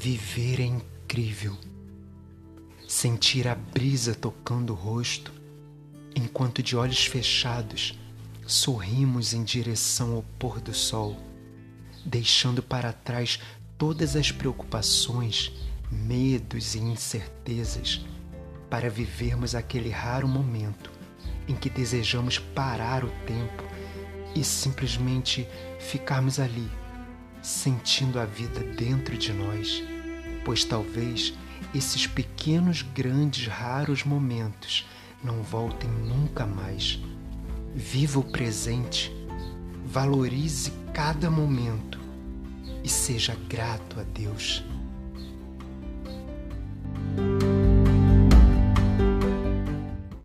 Viver é incrível. Sentir a brisa tocando o rosto, enquanto de olhos fechados sorrimos em direção ao pôr do sol, deixando para trás todas as preocupações, medos e incertezas, para vivermos aquele raro momento em que desejamos parar o tempo e simplesmente ficarmos ali sentindo a vida dentro de nós, pois talvez esses pequenos, grandes, raros momentos não voltem nunca mais. Viva o presente, valorize cada momento e seja grato a Deus.